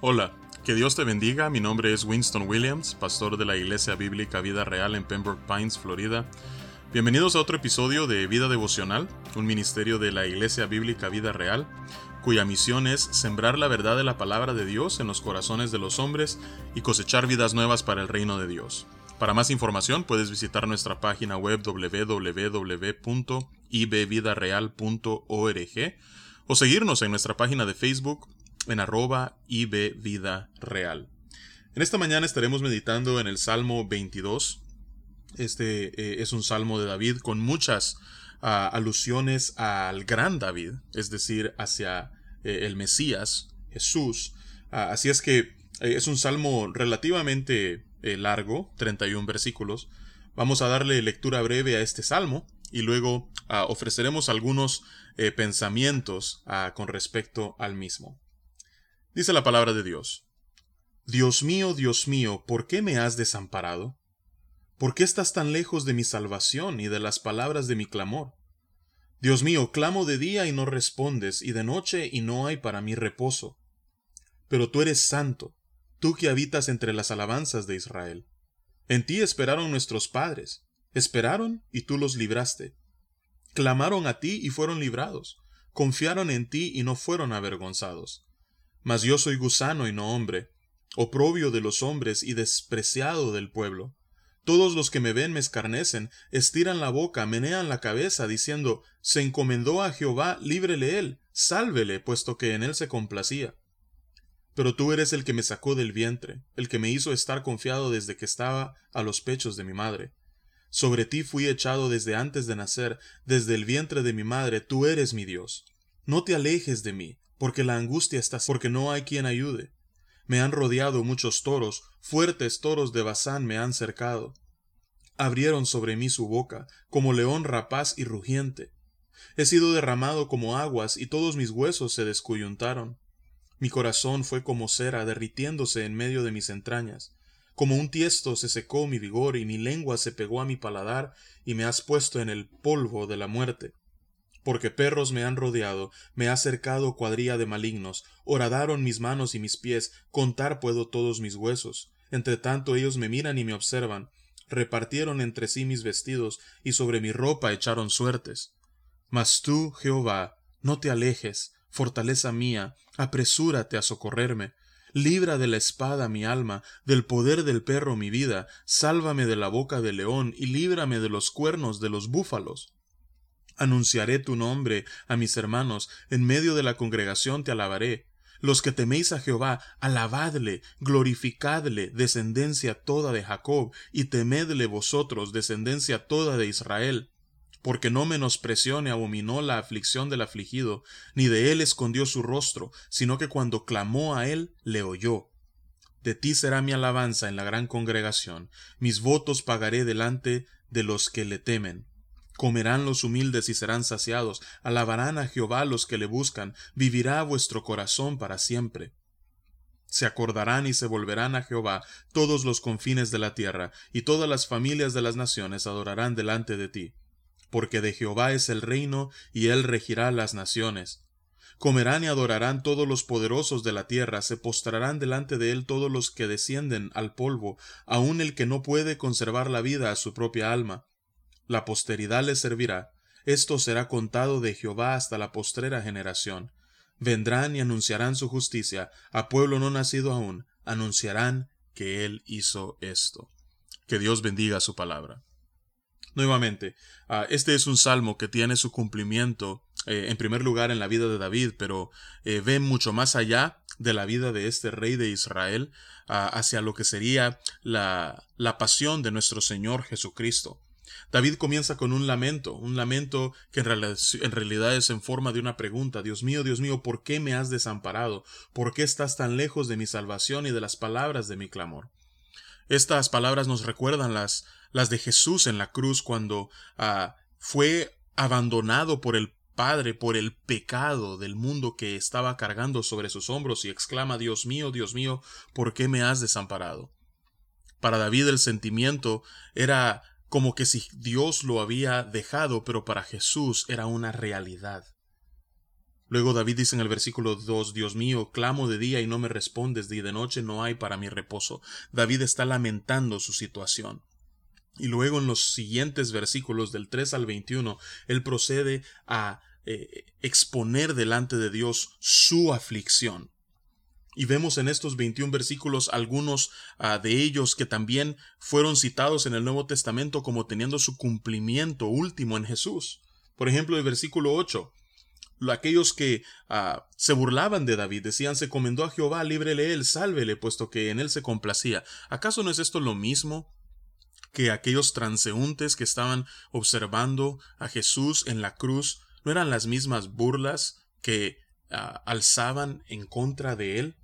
Hola, que Dios te bendiga. Mi nombre es Winston Williams, pastor de la Iglesia Bíblica Vida Real en Pembroke Pines, Florida. Bienvenidos a otro episodio de Vida Devocional, un ministerio de la Iglesia Bíblica Vida Real, cuya misión es sembrar la verdad de la palabra de Dios en los corazones de los hombres y cosechar vidas nuevas para el reino de Dios. Para más información puedes visitar nuestra página web www.ibvidareal.org o seguirnos en nuestra página de Facebook en arroba Vida Real. En esta mañana estaremos meditando en el Salmo 22. Este eh, es un salmo de David con muchas ah, alusiones al gran David, es decir, hacia eh, el Mesías, Jesús. Ah, así es que eh, es un salmo relativamente largo, 31 versículos. Vamos a darle lectura breve a este salmo y luego ah, ofreceremos algunos pensamientos con respecto al mismo. Dice la palabra de Dios. Dios mío, Dios mío, ¿por qué me has desamparado? ¿Por qué estás tan lejos de mi salvación y de las palabras de mi clamor? Dios mío, clamo de día y no respondes, y de noche y no hay para mí reposo. Pero tú eres santo, tú que habitas entre las alabanzas de Israel. En ti esperaron nuestros padres, esperaron y tú los libraste. Clamaron a ti y fueron librados, confiaron en ti y no fueron avergonzados. Mas yo soy gusano y no hombre, oprobio de los hombres y despreciado del pueblo. Todos los que me ven me escarnecen, estiran la boca, menean la cabeza, diciendo Se encomendó a Jehová, líbrele él, sálvele, puesto que en él se complacía. Pero tú eres el que me sacó del vientre, el que me hizo estar confiado desde que estaba a los pechos de mi madre. Sobre ti fui echado desde antes de nacer, desde el vientre de mi madre, tú eres mi Dios. No te alejes de mí, porque la angustia está, porque no hay quien ayude. Me han rodeado muchos toros, fuertes toros de Bazán me han cercado. Abrieron sobre mí su boca, como león rapaz y rugiente. He sido derramado como aguas, y todos mis huesos se descuyuntaron. Mi corazón fue como cera derritiéndose en medio de mis entrañas. Como un tiesto se secó mi vigor, y mi lengua se pegó a mi paladar, y me has puesto en el polvo de la muerte porque perros me han rodeado, me ha cercado cuadrilla de malignos, horadaron mis manos y mis pies, contar puedo todos mis huesos. Entre tanto ellos me miran y me observan, repartieron entre sí mis vestidos, y sobre mi ropa echaron suertes. Mas tú, Jehová, no te alejes, fortaleza mía, apresúrate a socorrerme. Libra de la espada mi alma, del poder del perro mi vida, sálvame de la boca del león y líbrame de los cuernos de los búfalos. Anunciaré tu nombre a mis hermanos, en medio de la congregación te alabaré. Los que teméis a Jehová, alabadle, glorificadle, descendencia toda de Jacob, y temedle vosotros, descendencia toda de Israel. Porque no menospreció ni abominó la aflicción del afligido, ni de él escondió su rostro, sino que cuando clamó a él, le oyó. De ti será mi alabanza en la gran congregación, mis votos pagaré delante de los que le temen. Comerán los humildes y serán saciados, alabarán a Jehová los que le buscan, vivirá vuestro corazón para siempre. Se acordarán y se volverán a Jehová todos los confines de la tierra, y todas las familias de las naciones adorarán delante de ti. Porque de Jehová es el reino, y él regirá las naciones. Comerán y adorarán todos los poderosos de la tierra, se postrarán delante de él todos los que descienden al polvo, aun el que no puede conservar la vida a su propia alma la posteridad le servirá, esto será contado de Jehová hasta la postrera generación. Vendrán y anunciarán su justicia, a pueblo no nacido aún, anunciarán que Él hizo esto. Que Dios bendiga su palabra. Nuevamente, ah, este es un salmo que tiene su cumplimiento eh, en primer lugar en la vida de David, pero eh, ve mucho más allá de la vida de este rey de Israel ah, hacia lo que sería la, la pasión de nuestro Señor Jesucristo. David comienza con un lamento, un lamento que en realidad es en forma de una pregunta. Dios mío, Dios mío, ¿por qué me has desamparado? ¿Por qué estás tan lejos de mi salvación y de las palabras de mi clamor? Estas palabras nos recuerdan las, las de Jesús en la cruz cuando ah, fue abandonado por el Padre por el pecado del mundo que estaba cargando sobre sus hombros y exclama Dios mío, Dios mío, ¿por qué me has desamparado? Para David el sentimiento era como que si Dios lo había dejado, pero para Jesús era una realidad. Luego David dice en el versículo 2, Dios mío, clamo de día y no me respondes, y de noche no hay para mi reposo. David está lamentando su situación. Y luego en los siguientes versículos del 3 al 21, él procede a eh, exponer delante de Dios su aflicción. Y vemos en estos 21 versículos algunos ah, de ellos que también fueron citados en el Nuevo Testamento como teniendo su cumplimiento último en Jesús. Por ejemplo, el versículo 8. Aquellos que ah, se burlaban de David decían se comendó a Jehová, líbrele él, sálvele, puesto que en él se complacía. ¿Acaso no es esto lo mismo que aquellos transeúntes que estaban observando a Jesús en la cruz no eran las mismas burlas que ah, alzaban en contra de él?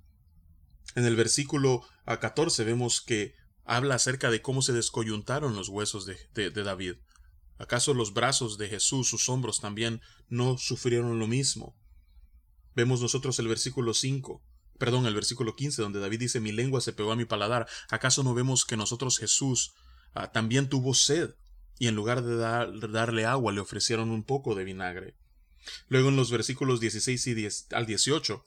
En el versículo 14 ah, vemos que habla acerca de cómo se descoyuntaron los huesos de, de David. ¿Acaso los brazos de Jesús, sus hombros también no sufrieron lo mismo? Vemos nosotros el versículo 5, perdón, el versículo 15, donde David dice, mi lengua se pegó a mi paladar. ¿Acaso no vemos que nosotros Jesús Ah, también tuvo sed, y en lugar de, darle agua le ofrecieron un poco de vinagre. Luego en los versículos 16 y al 18,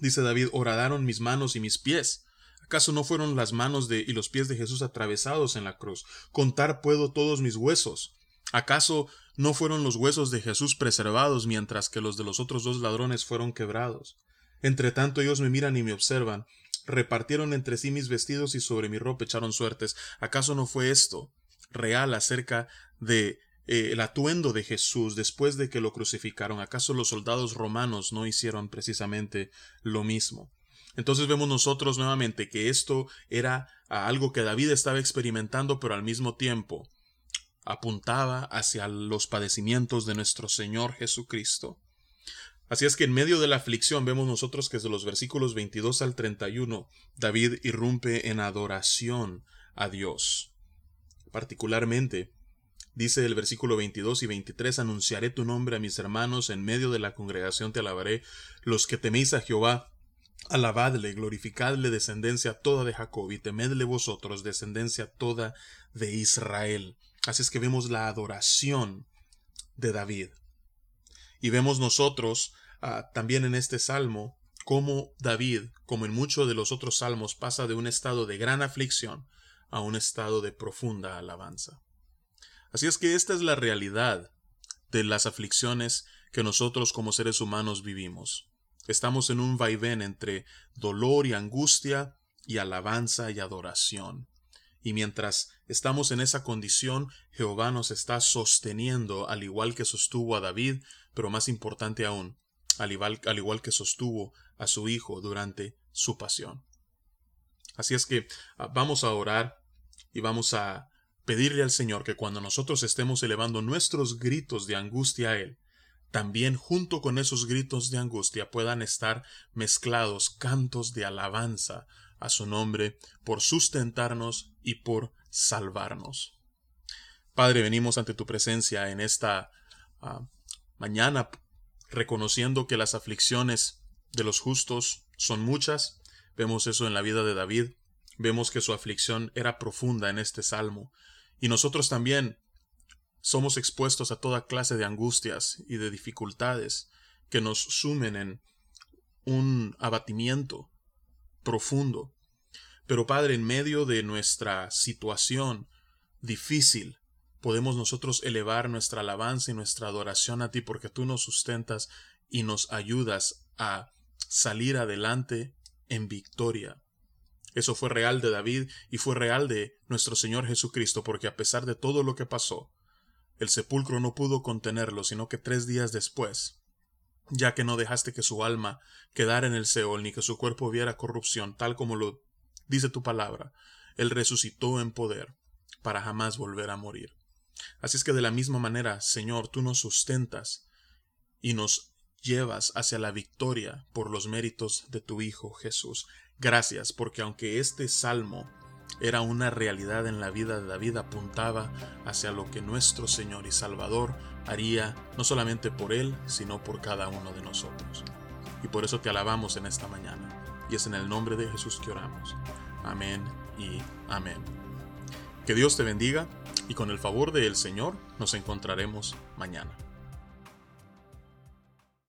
dice David, horadaron mis manos y mis pies. ¿Acaso no fueron las manos de, y los pies de Jesús atravesados en la cruz? Contar puedo todos mis huesos. ¿Acaso no fueron los huesos de Jesús preservados mientras que los de los otros dos ladrones fueron quebrados? Entre tanto ellos me miran y me observan, repartieron entre sí mis vestidos y sobre mi ropa echaron suertes. ¿Acaso no fue esto real acerca de eh, el atuendo de Jesús después de que lo crucificaron? ¿Acaso los soldados romanos no hicieron precisamente lo mismo? Entonces vemos nosotros nuevamente que esto era algo que David estaba experimentando, pero al mismo tiempo apuntaba hacia los padecimientos de nuestro Señor Jesucristo. Así es que en medio de la aflicción vemos nosotros que desde los versículos 22 al 31 David irrumpe en adoración a Dios. Particularmente, dice el versículo 22 y 23, anunciaré tu nombre a mis hermanos, en medio de la congregación te alabaré, los que teméis a Jehová, alabadle, glorificadle descendencia toda de Jacob, y temedle vosotros descendencia toda de Israel. Así es que vemos la adoración de David. Y vemos nosotros ah, también en este salmo cómo David, como en muchos de los otros salmos, pasa de un estado de gran aflicción a un estado de profunda alabanza. Así es que esta es la realidad de las aflicciones que nosotros como seres humanos vivimos. Estamos en un vaivén entre dolor y angustia y alabanza y adoración. Y mientras estamos en esa condición, Jehová nos está sosteniendo al igual que sostuvo a David pero más importante aún, al igual, al igual que sostuvo a su Hijo durante su pasión. Así es que ah, vamos a orar y vamos a pedirle al Señor que cuando nosotros estemos elevando nuestros gritos de angustia a Él, también junto con esos gritos de angustia puedan estar mezclados cantos de alabanza a su nombre por sustentarnos y por salvarnos. Padre, venimos ante tu presencia en esta ah, mañana, reconociendo que las aflicciones de los justos son muchas. Vemos eso en la vida de David. Vemos que su aflicción era profunda en este salmo. Y nosotros también somos expuestos a toda clase de angustias y de dificultades que nos sumen en un abatimiento profundo. Pero Padre, en medio de nuestra situación difícil, podemos nosotros elevar nuestra alabanza y nuestra adoración a ti porque tú nos sustentas y nos ayudas a salir adelante en victoria. Eso fue real de David y fue real de nuestro Señor Jesucristo porque a pesar de todo lo que pasó, el sepulcro no pudo contenerlo, sino que tres días después, ya que no dejaste que su alma quedara en el Seol ni que su cuerpo viera corrupción, tal como lo dice tu palabra, él resucitó en poder para jamás volver a morir. Así es que de la misma manera, Señor, tú nos sustentas y nos llevas hacia la victoria por los méritos de tu Hijo Jesús. Gracias, porque aunque este salmo era una realidad en la vida de David, apuntaba hacia lo que nuestro Señor y Salvador haría no solamente por él, sino por cada uno de nosotros. Y por eso te alabamos en esta mañana. Y es en el nombre de Jesús que oramos. Amén y amén. Que Dios te bendiga y con el favor del Señor nos encontraremos mañana.